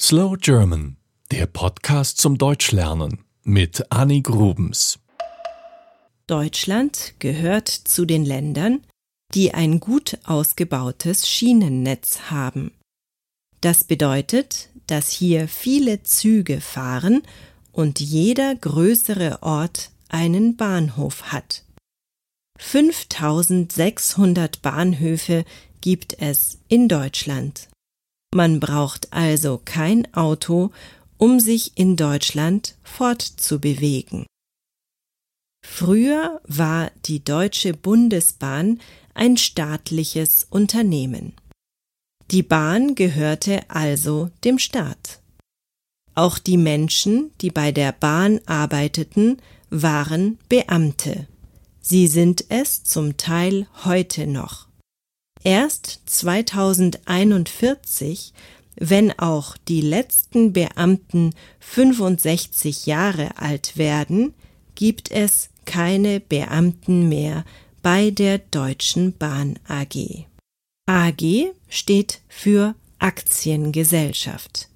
Slow German, der Podcast zum Deutschlernen mit Annie Grubens. Deutschland gehört zu den Ländern, die ein gut ausgebautes Schienennetz haben. Das bedeutet, dass hier viele Züge fahren und jeder größere Ort einen Bahnhof hat. 5600 Bahnhöfe gibt es in Deutschland. Man braucht also kein Auto, um sich in Deutschland fortzubewegen. Früher war die Deutsche Bundesbahn ein staatliches Unternehmen. Die Bahn gehörte also dem Staat. Auch die Menschen, die bei der Bahn arbeiteten, waren Beamte. Sie sind es zum Teil heute noch. Erst 2041, wenn auch die letzten Beamten 65 Jahre alt werden, gibt es keine Beamten mehr bei der Deutschen Bahn AG. AG steht für Aktiengesellschaft.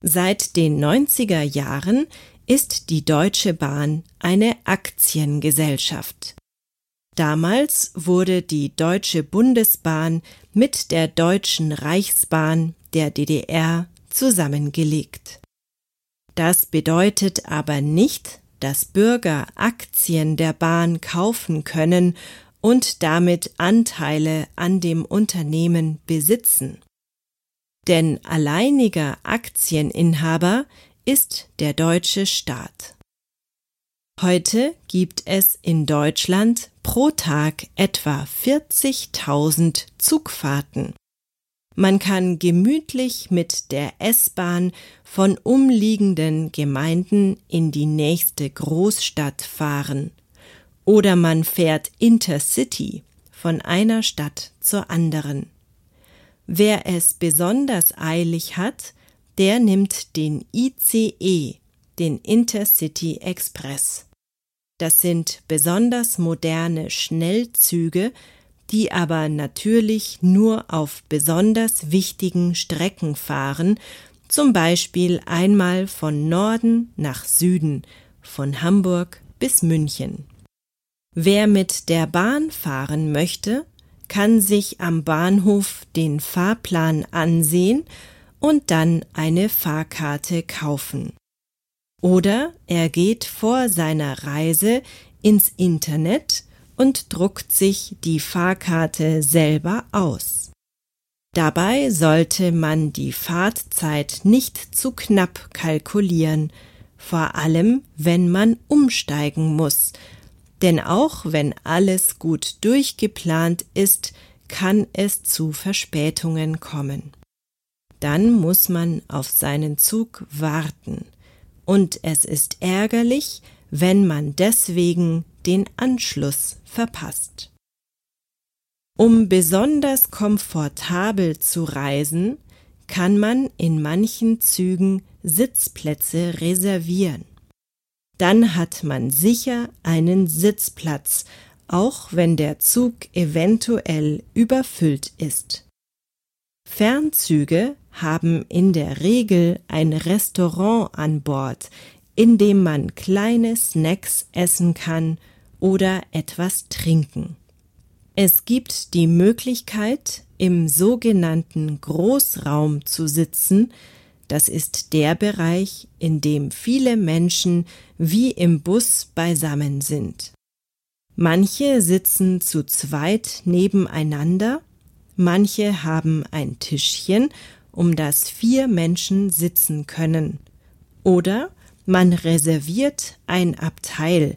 Seit den 90er Jahren ist die Deutsche Bahn eine Aktiengesellschaft. Damals wurde die Deutsche Bundesbahn mit der Deutschen Reichsbahn der DDR zusammengelegt. Das bedeutet aber nicht, dass Bürger Aktien der Bahn kaufen können und damit Anteile an dem Unternehmen besitzen. Denn alleiniger Aktieninhaber ist der deutsche Staat. Heute gibt es in Deutschland pro Tag etwa 40.000 Zugfahrten. Man kann gemütlich mit der S-Bahn von umliegenden Gemeinden in die nächste Großstadt fahren. Oder man fährt Intercity von einer Stadt zur anderen. Wer es besonders eilig hat, der nimmt den ICE, den Intercity Express. Das sind besonders moderne Schnellzüge, die aber natürlich nur auf besonders wichtigen Strecken fahren, zum Beispiel einmal von Norden nach Süden, von Hamburg bis München. Wer mit der Bahn fahren möchte, kann sich am Bahnhof den Fahrplan ansehen und dann eine Fahrkarte kaufen. Oder er geht vor seiner Reise ins Internet und druckt sich die Fahrkarte selber aus. Dabei sollte man die Fahrtzeit nicht zu knapp kalkulieren, vor allem wenn man umsteigen muss, denn auch wenn alles gut durchgeplant ist, kann es zu Verspätungen kommen. Dann muss man auf seinen Zug warten, und es ist ärgerlich, wenn man deswegen den Anschluss verpasst. Um besonders komfortabel zu reisen, kann man in manchen Zügen Sitzplätze reservieren. Dann hat man sicher einen Sitzplatz, auch wenn der Zug eventuell überfüllt ist. Fernzüge haben in der Regel ein Restaurant an Bord, in dem man kleine Snacks essen kann oder etwas trinken. Es gibt die Möglichkeit, im sogenannten Großraum zu sitzen, das ist der Bereich, in dem viele Menschen wie im Bus beisammen sind. Manche sitzen zu zweit nebeneinander, manche haben ein Tischchen, um das vier Menschen sitzen können. Oder man reserviert ein Abteil,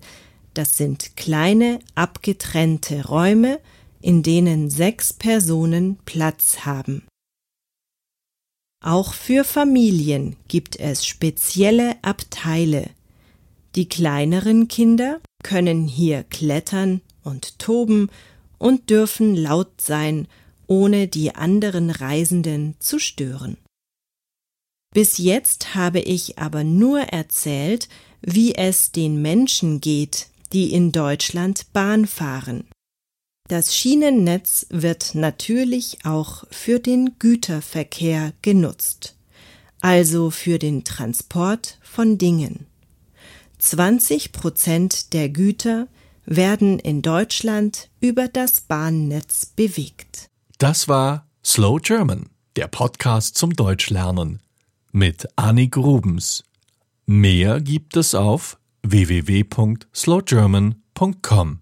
das sind kleine abgetrennte Räume, in denen sechs Personen Platz haben. Auch für Familien gibt es spezielle Abteile. Die kleineren Kinder können hier klettern und toben und dürfen laut sein, ohne die anderen Reisenden zu stören. Bis jetzt habe ich aber nur erzählt, wie es den Menschen geht, die in Deutschland Bahn fahren. Das Schienennetz wird natürlich auch für den Güterverkehr genutzt. also für den Transport von Dingen. 20 Prozent der Güter werden in Deutschland über das Bahnnetz bewegt. Das war Slow German, der Podcast zum Deutschlernen mit Annik Rubens. Mehr gibt es auf www.slowgerman.com.